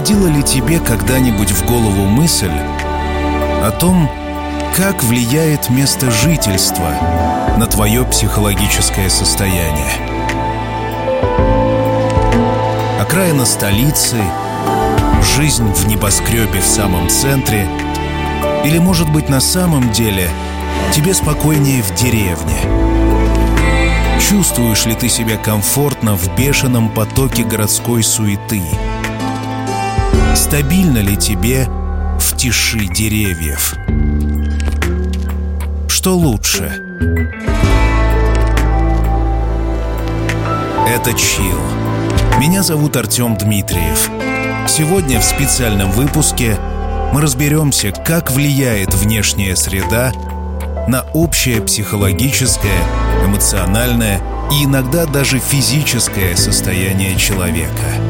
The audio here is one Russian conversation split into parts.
Приходила ли тебе когда-нибудь в голову мысль о том, как влияет место жительства на твое психологическое состояние? Окраина столицы, жизнь в небоскребе в самом центре или, может быть, на самом деле тебе спокойнее в деревне – Чувствуешь ли ты себя комфортно в бешеном потоке городской суеты? Стабильно ли тебе в тиши деревьев? Что лучше? Это Чил. Меня зовут Артем Дмитриев. Сегодня в специальном выпуске мы разберемся, как влияет внешняя среда на общее психологическое, эмоциональное и иногда даже физическое состояние человека.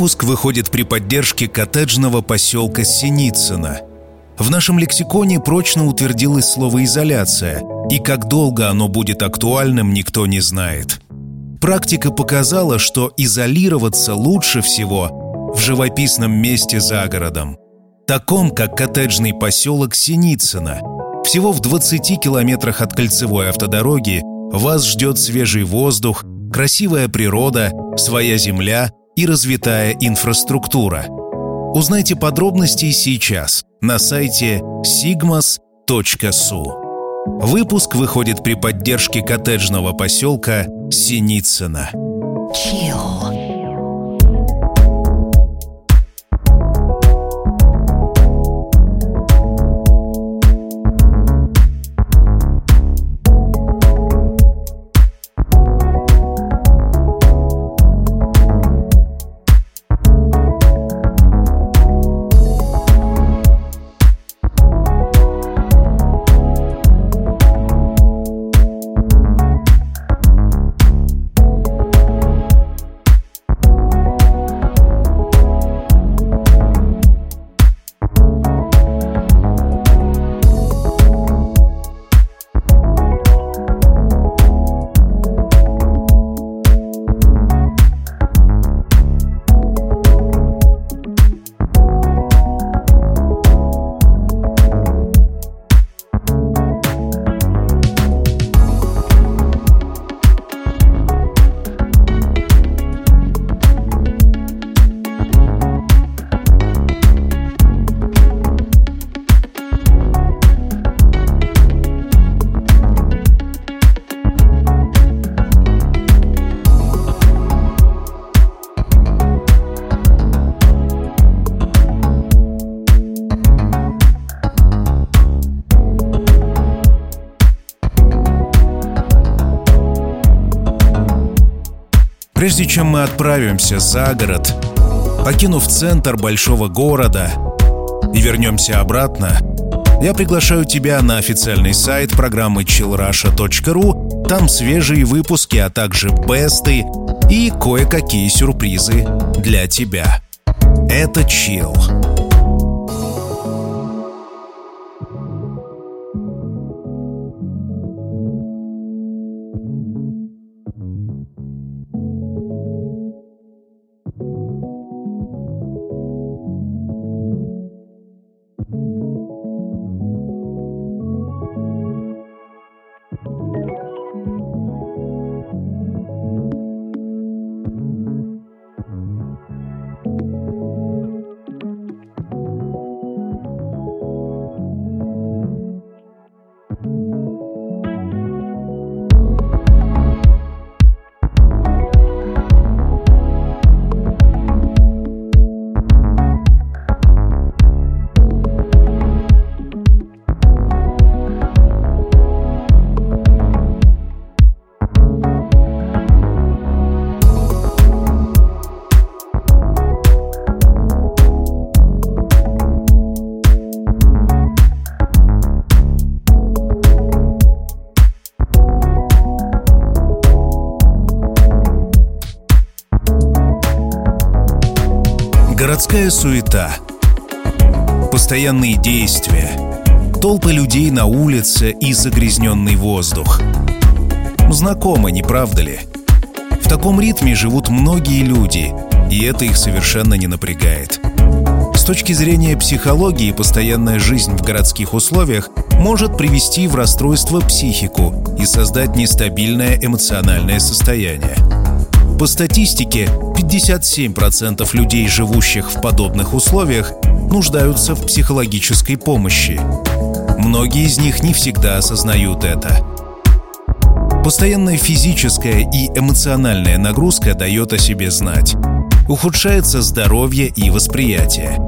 Выпуск выходит при поддержке коттеджного поселка Синицына. В нашем лексиконе прочно утвердилось слово «изоляция», и как долго оно будет актуальным, никто не знает. Практика показала, что изолироваться лучше всего в живописном месте за городом, таком как коттеджный поселок Синицына. Всего в 20 километрах от кольцевой автодороги вас ждет свежий воздух, красивая природа, своя земля и развитая инфраструктура. Узнайте подробности сейчас на сайте sigmas.su. Выпуск выходит при поддержке коттеджного поселка Синицына. Chill. Чем мы отправимся за город, покинув центр большого города и вернемся обратно, я приглашаю тебя на официальный сайт программы chillrusha.ru. Там свежие выпуски, а также бесты и кое-какие сюрпризы для тебя. Это Chill. Городская суета, постоянные действия, толпы людей на улице и загрязненный воздух. Знакомо, не правда ли? В таком ритме живут многие люди, и это их совершенно не напрягает. С точки зрения психологии, постоянная жизнь в городских условиях может привести в расстройство психику и создать нестабильное эмоциональное состояние. По статистике, 57% людей, живущих в подобных условиях, нуждаются в психологической помощи. Многие из них не всегда осознают это. Постоянная физическая и эмоциональная нагрузка дает о себе знать. Ухудшается здоровье и восприятие.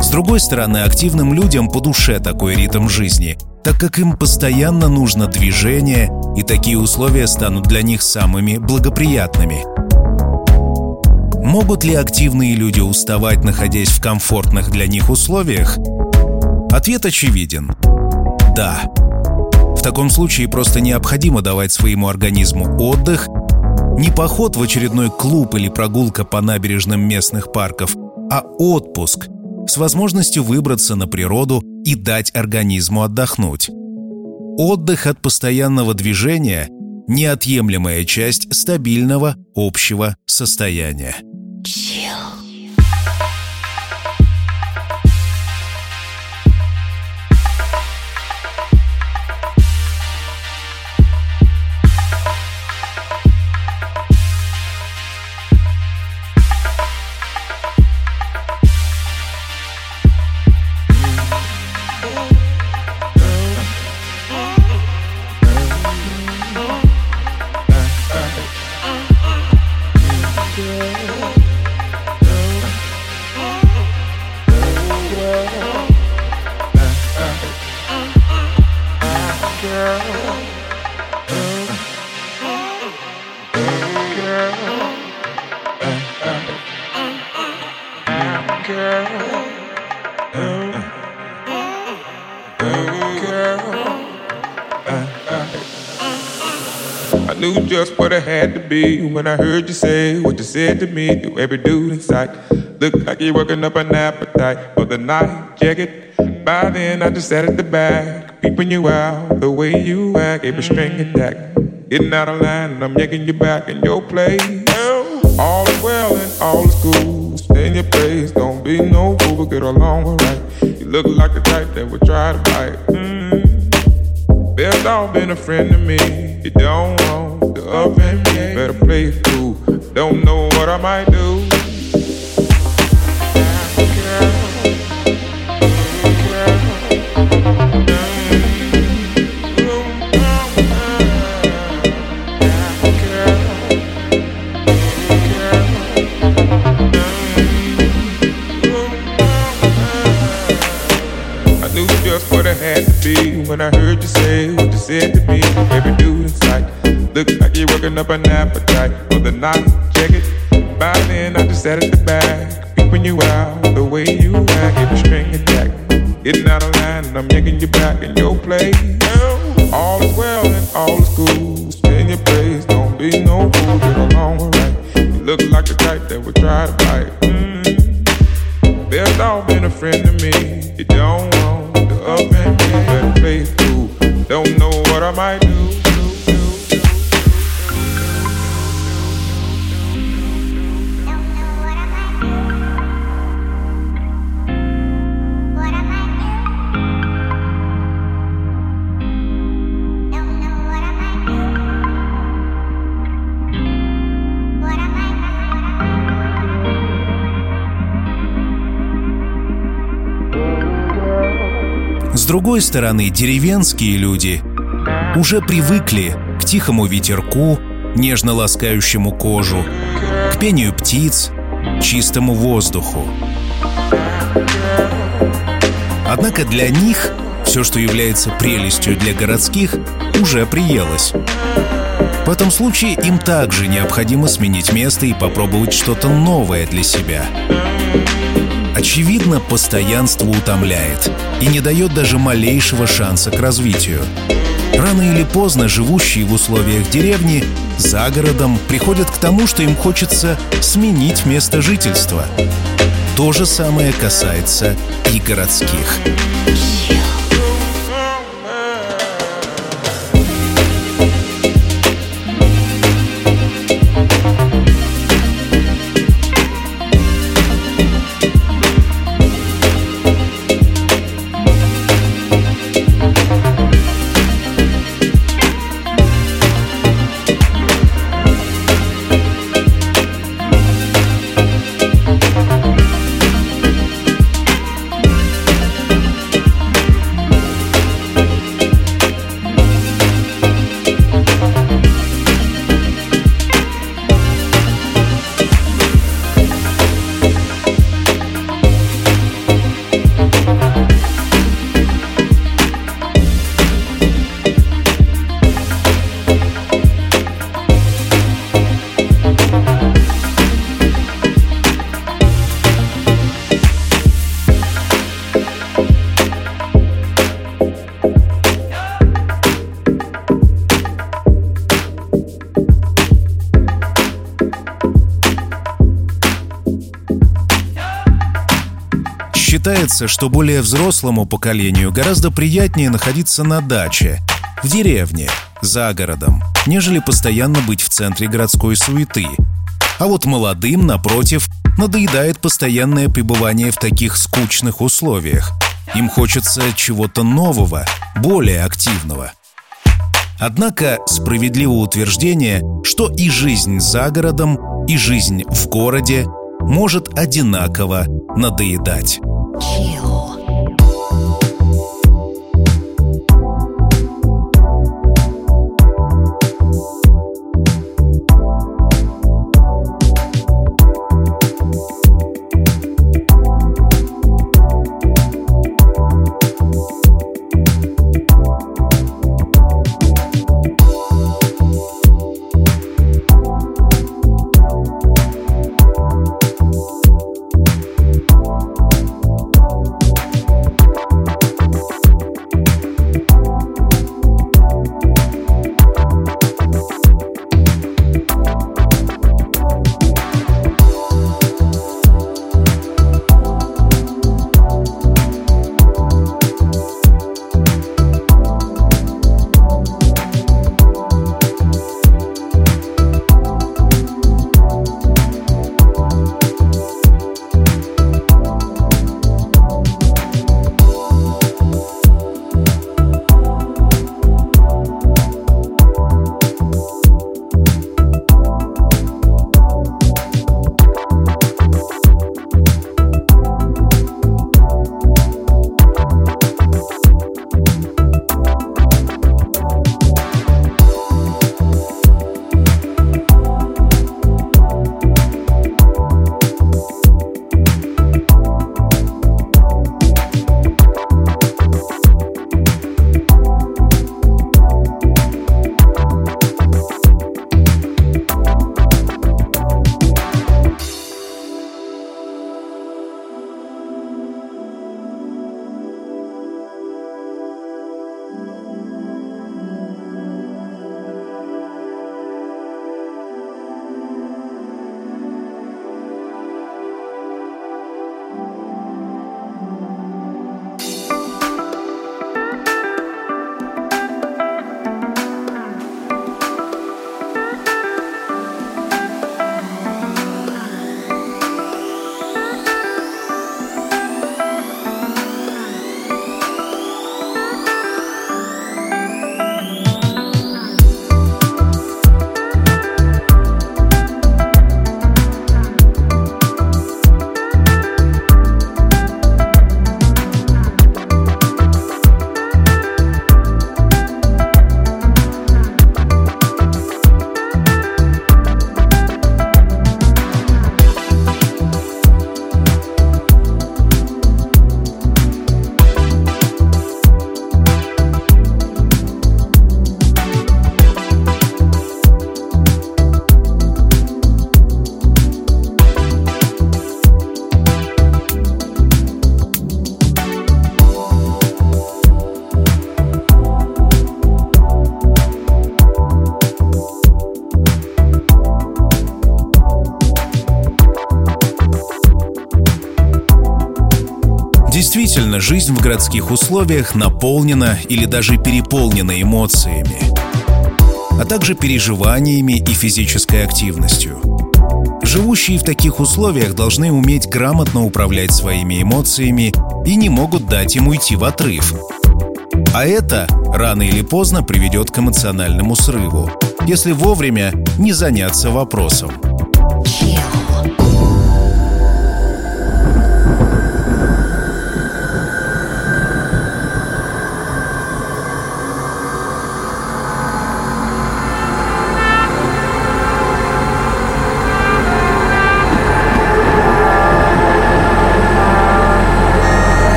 С другой стороны, активным людям по душе такой ритм жизни, так как им постоянно нужно движение, и такие условия станут для них самыми благоприятными. Могут ли активные люди уставать, находясь в комфортных для них условиях? Ответ очевиден. Да. В таком случае просто необходимо давать своему организму отдых, не поход в очередной клуб или прогулка по набережным местных парков, а отпуск с возможностью выбраться на природу и дать организму отдохнуть. Отдых от постоянного движения – неотъемлемая часть стабильного общего состояния. Just what I had to be when I heard you say what you said to me to every dude in sight. Look like you're working up an appetite for the night jacket. By then, I just sat at the back, peeping you out the way you act, every string attack. Getting out of line, and I'm yanking you back in your place. All is well and all is cool. Stay in your place, don't be no fool, but get along alright. You look like the type that would try to bite. Mm. Best off been a friend to me. You don't want wrong, you're up and better play it cool. Don't know what I might do. when I heard you say what you said to me. Baby, do you're working up an appetite for the night. Check it. By then, I just sat at the back, peeping you out the way you act. Get the string attack. Getting out of line, and I'm yanking you back in your place. All is well and all is cool. Stay in your place, don't be no fool. Get along alright. You look like the type that would try to bite. Mm. Другой стороны, деревенские люди уже привыкли к тихому ветерку, нежно ласкающему кожу, к пению птиц, чистому воздуху. Однако для них все, что является прелестью для городских, уже приелось. В этом случае им также необходимо сменить место и попробовать что-то новое для себя. Очевидно, постоянство утомляет и не дает даже малейшего шанса к развитию. Рано или поздно живущие в условиях деревни за городом приходят к тому, что им хочется сменить место жительства. То же самое касается и городских. Считается, что более взрослому поколению гораздо приятнее находиться на даче, в деревне, за городом, нежели постоянно быть в центре городской суеты. А вот молодым, напротив, надоедает постоянное пребывание в таких скучных условиях. Им хочется чего-то нового, более активного. Однако справедливо утверждение, что и жизнь за городом, и жизнь в городе может одинаково надоедать. Действительно, жизнь в городских условиях наполнена или даже переполнена эмоциями, а также переживаниями и физической активностью. Живущие в таких условиях должны уметь грамотно управлять своими эмоциями и не могут дать им уйти в отрыв. А это рано или поздно приведет к эмоциональному срыву, если вовремя не заняться вопросом.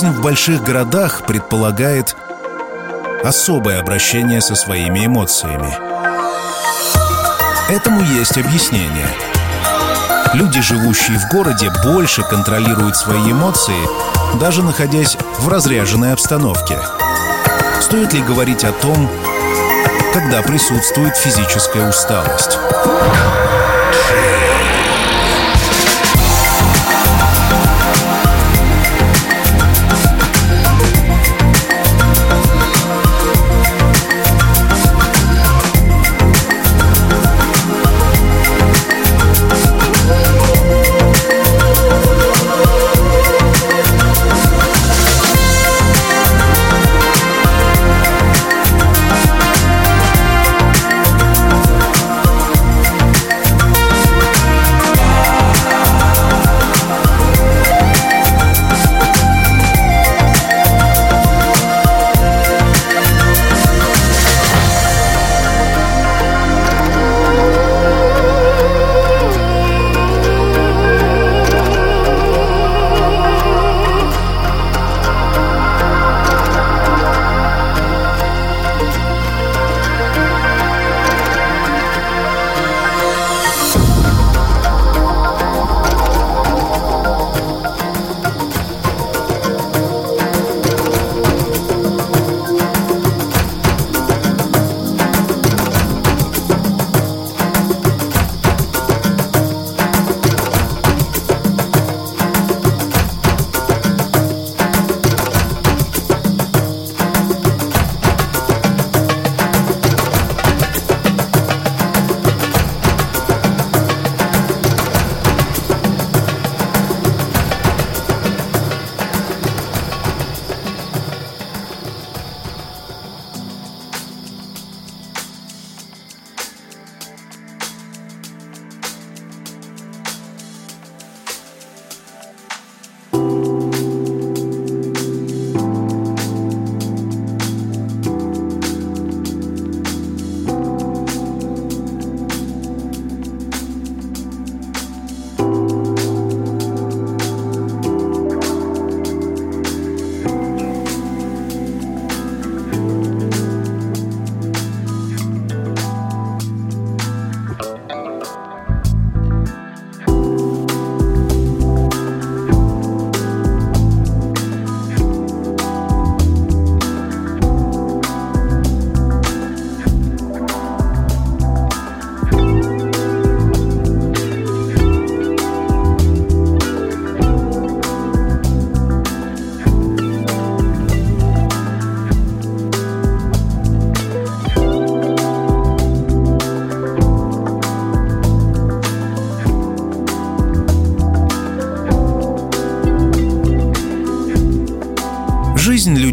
Жизнь в больших городах предполагает особое обращение со своими эмоциями. Этому есть объяснение. Люди, живущие в городе, больше контролируют свои эмоции, даже находясь в разряженной обстановке. Стоит ли говорить о том, когда присутствует физическая усталость?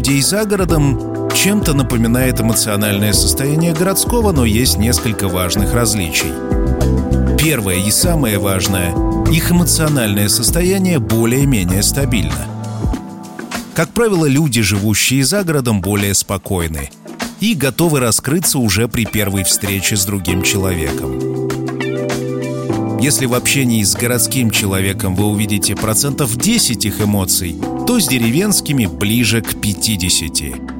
Людей за городом чем-то напоминает эмоциональное состояние городского, но есть несколько важных различий. Первое и самое важное – их эмоциональное состояние более-менее стабильно. Как правило, люди, живущие за городом, более спокойны и готовы раскрыться уже при первой встрече с другим человеком. Если в общении с городским человеком вы увидите процентов 10 их эмоций, то с деревенскими ближе к 50.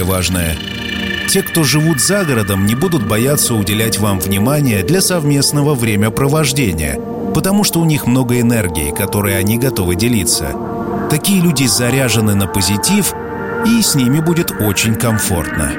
Менее важное. Те, кто живут за городом, не будут бояться уделять вам внимание для совместного времяпровождения. потому что у них много энергии, которой они готовы делиться. Такие люди заряжены на позитив, и с ними будет очень комфортно.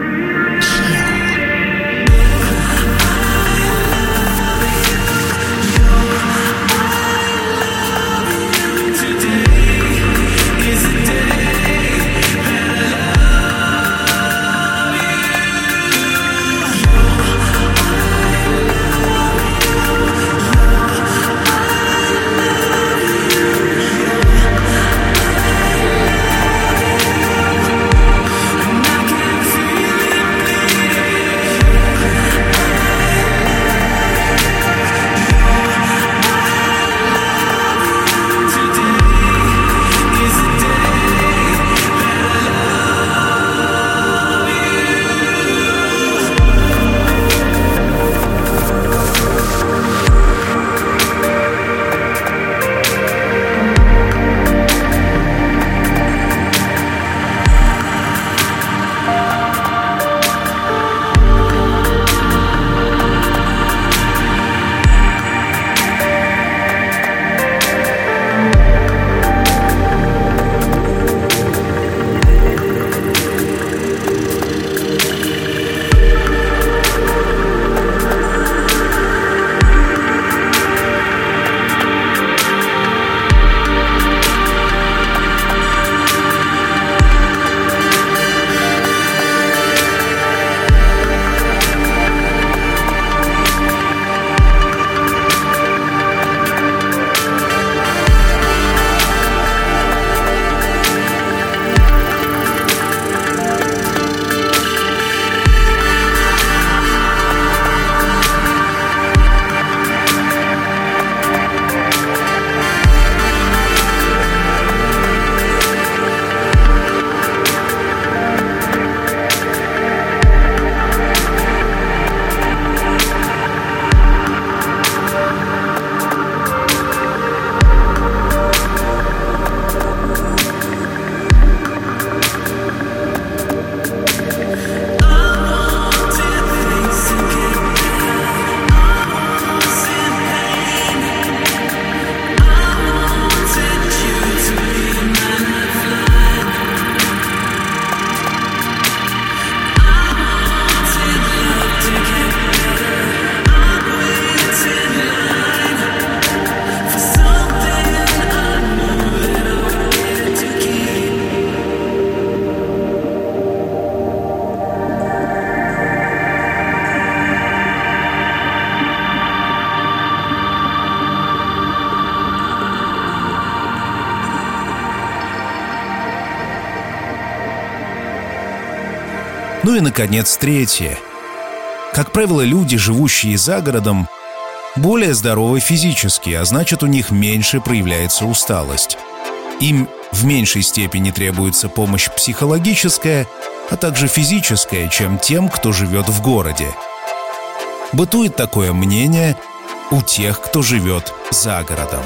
И, наконец, третье. Как правило, люди, живущие за городом, более здоровы физически, а значит, у них меньше проявляется усталость. Им в меньшей степени требуется помощь психологическая, а также физическая, чем тем, кто живет в городе. Бытует такое мнение у тех, кто живет за городом.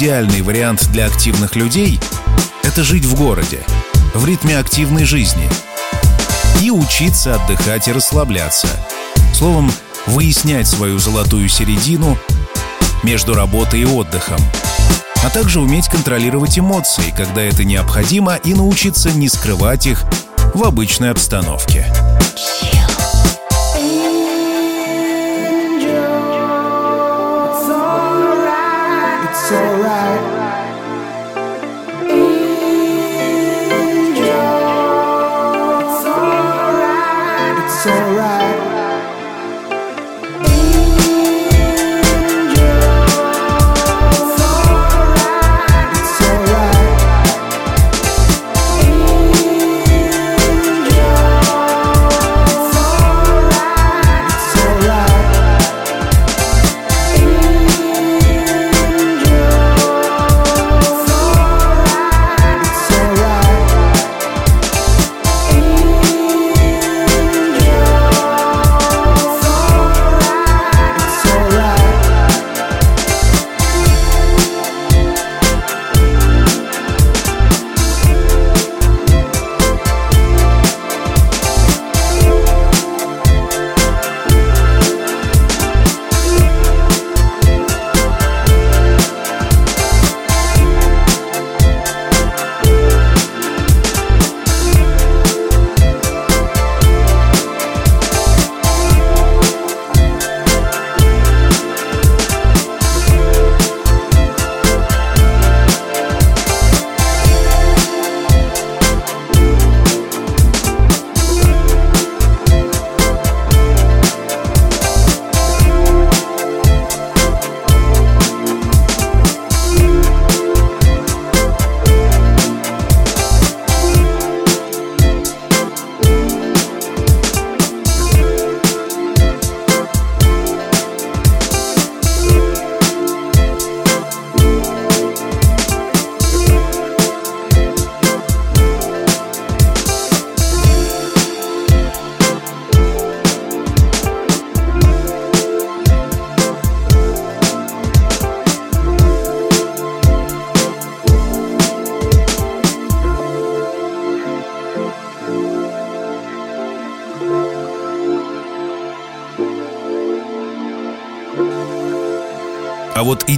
Идеальный вариант для активных людей — это жить в городе, в ритме активной жизни. И учиться отдыхать и расслабляться. Словом, выяснять свою золотую середину между работой и отдыхом. А также уметь контролировать эмоции, когда это необходимо, и научиться не скрывать их в обычной обстановке.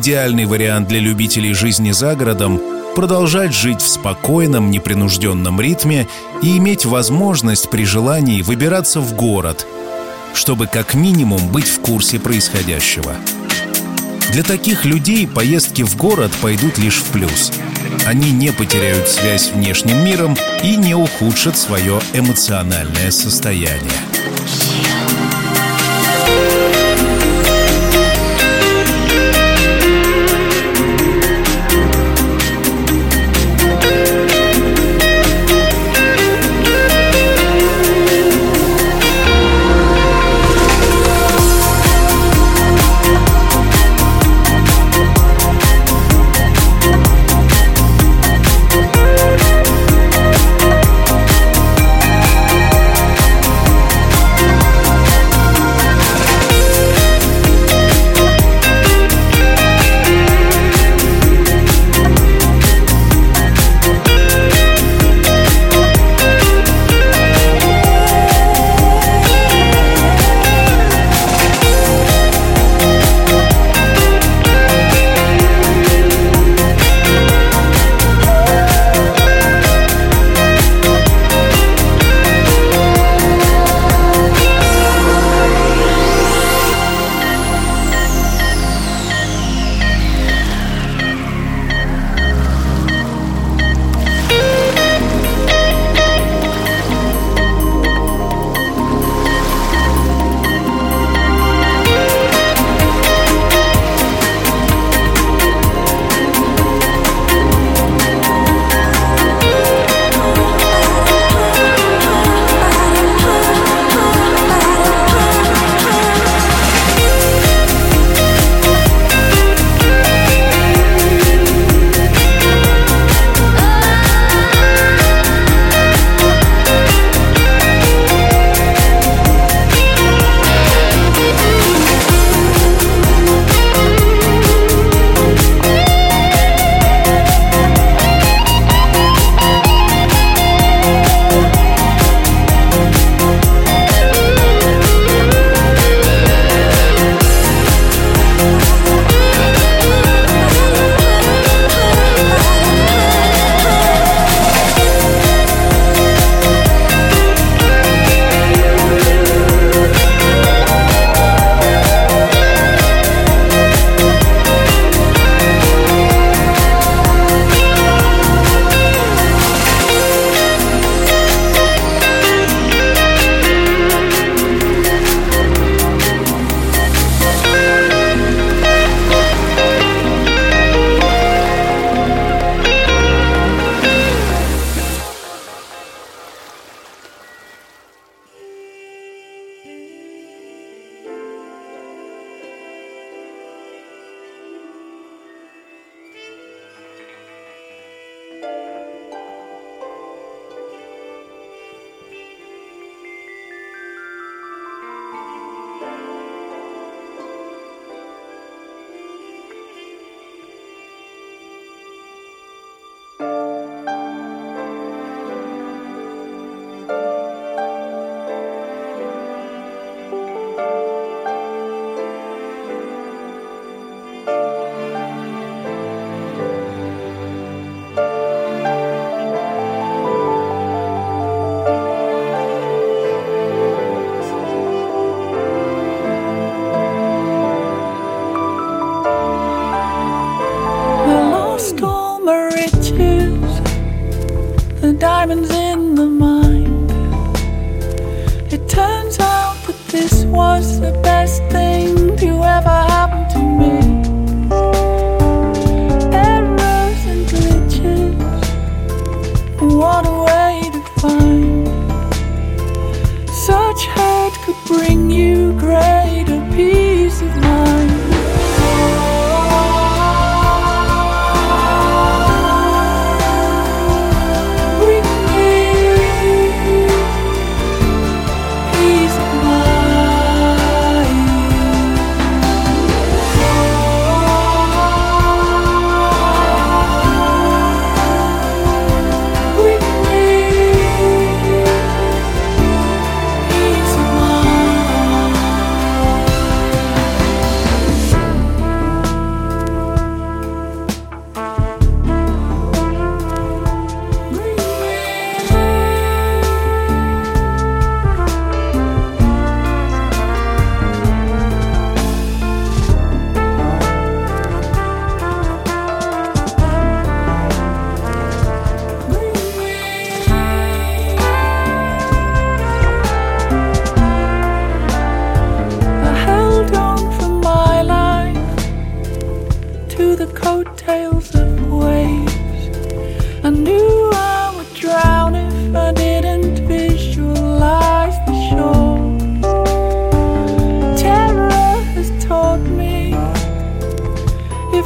Идеальный вариант для любителей жизни за городом — продолжать жить в спокойном, непринужденном ритме и иметь возможность при желании выбираться в город, чтобы как минимум быть в курсе происходящего. Для таких людей поездки в город пойдут лишь в плюс. Они не потеряют связь с внешним миром и не ухудшат свое эмоциональное состояние.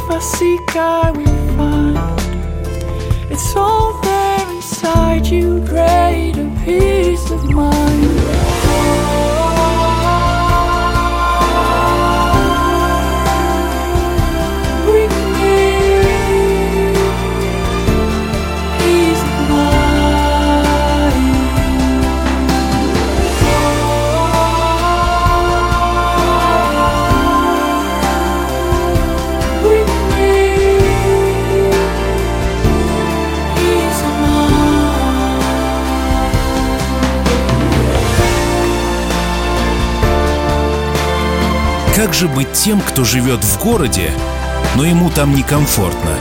I seek, I will find. It's all же быть тем, кто живет в городе, но ему там некомфортно?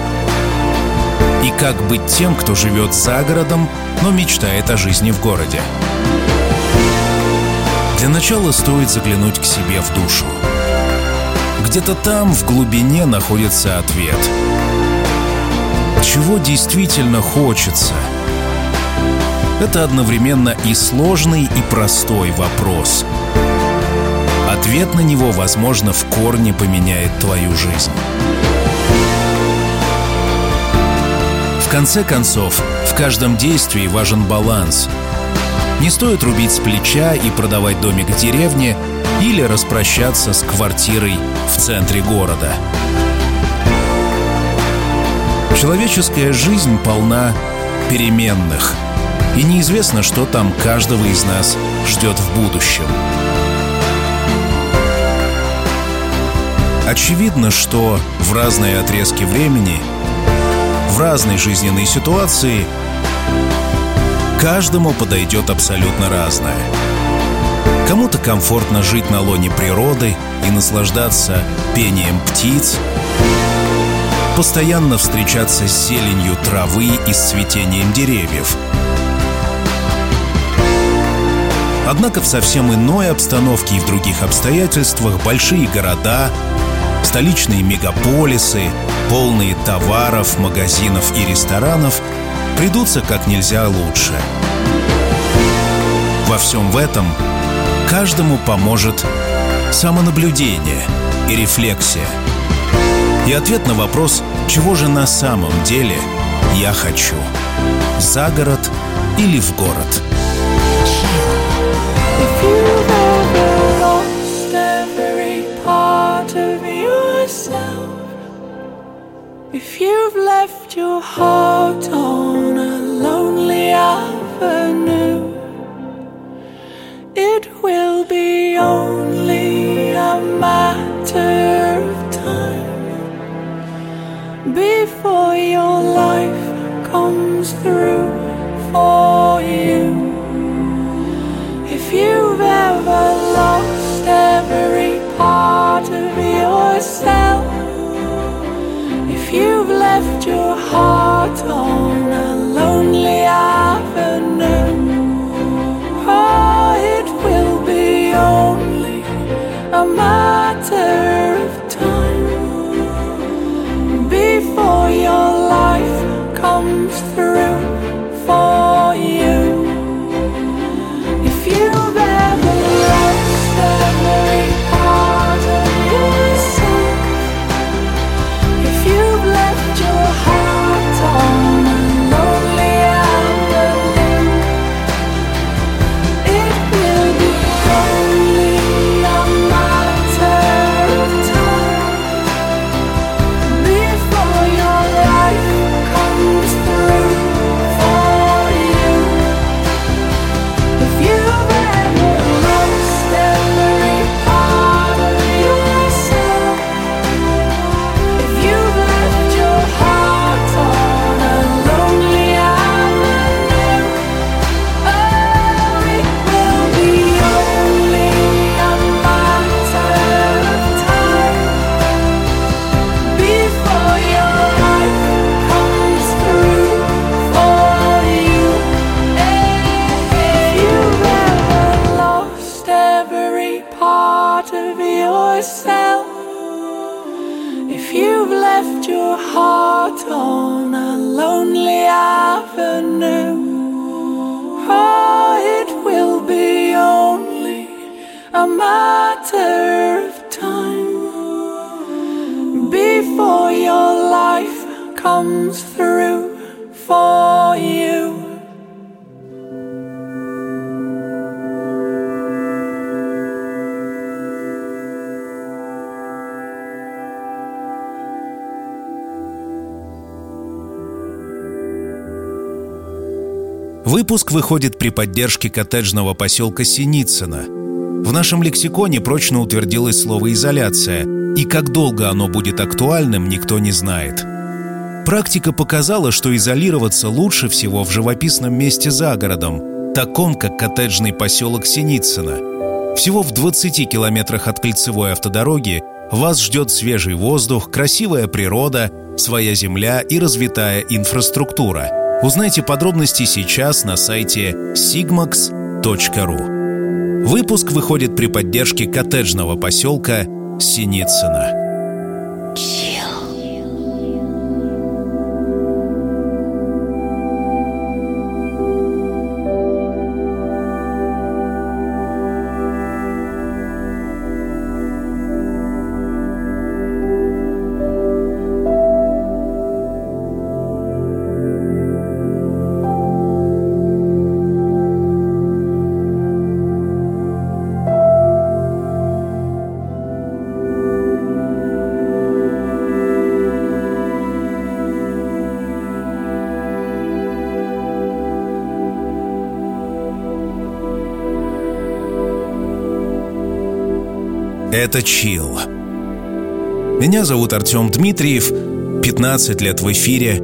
И как быть тем, кто живет за городом, но мечтает о жизни в городе? Для начала стоит заглянуть к себе в душу. Где-то там, в глубине, находится ответ. Чего действительно хочется? Это одновременно и сложный, и простой вопрос. Ответ на него, возможно, в корне поменяет твою жизнь. В конце концов, в каждом действии важен баланс. Не стоит рубить с плеча и продавать домик в деревне или распрощаться с квартирой в центре города. Человеческая жизнь полна переменных, и неизвестно, что там каждого из нас ждет в будущем. Очевидно, что в разные отрезки времени, в разной жизненной ситуации каждому подойдет абсолютно разное. Кому-то комфортно жить на лоне природы и наслаждаться пением птиц, постоянно встречаться с зеленью травы и с цветением деревьев. Однако в совсем иной обстановке и в других обстоятельствах большие города, столичные мегаполисы, полные товаров, магазинов и ресторанов придутся как нельзя лучше. Во всем в этом каждому поможет самонаблюдение и рефлексия. И ответ на вопрос, чего же на самом деле я хочу. За город или в город. If you've you've left your heart on a lonely avenue, it will be only a matter of time before your life comes through for Выпуск выходит при поддержке коттеджного поселка Синицына. В нашем лексиконе прочно утвердилось слово «изоляция», и как долго оно будет актуальным, никто не знает. Практика показала, что изолироваться лучше всего в живописном месте за городом, таком как коттеджный поселок Синицына. Всего в 20 километрах от кольцевой автодороги вас ждет свежий воздух, красивая природа, своя земля и развитая инфраструктура – Узнайте подробности сейчас на сайте sigmax.ru. Выпуск выходит при поддержке коттеджного поселка Синицына. Это Чил. Меня зовут Артем Дмитриев, 15 лет в эфире,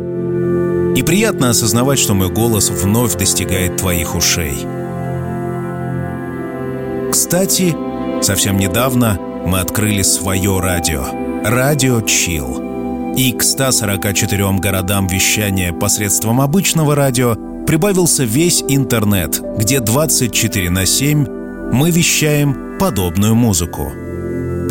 и приятно осознавать, что мой голос вновь достигает твоих ушей. Кстати, совсем недавно мы открыли свое радио. Радио Чил. И к 144 городам вещания посредством обычного радио прибавился весь интернет, где 24 на 7 мы вещаем подобную музыку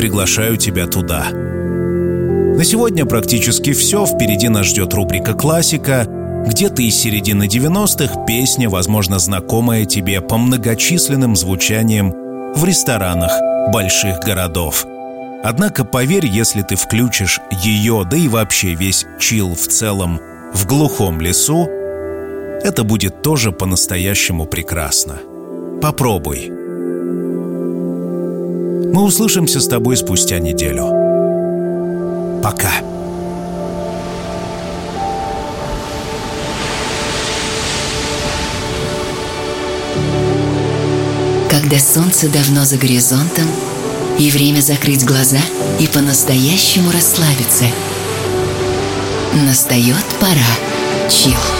приглашаю тебя туда. На сегодня практически все. Впереди нас ждет рубрика «Классика», где-то из середины 90-х песня, возможно, знакомая тебе по многочисленным звучаниям в ресторанах больших городов. Однако поверь, если ты включишь ее, да и вообще весь чил в целом, в глухом лесу, это будет тоже по-настоящему прекрасно. Попробуй. Мы услышимся с тобой спустя неделю. Пока. Когда солнце давно за горизонтом, и время закрыть глаза и по-настоящему расслабиться. Настает пора. Чил.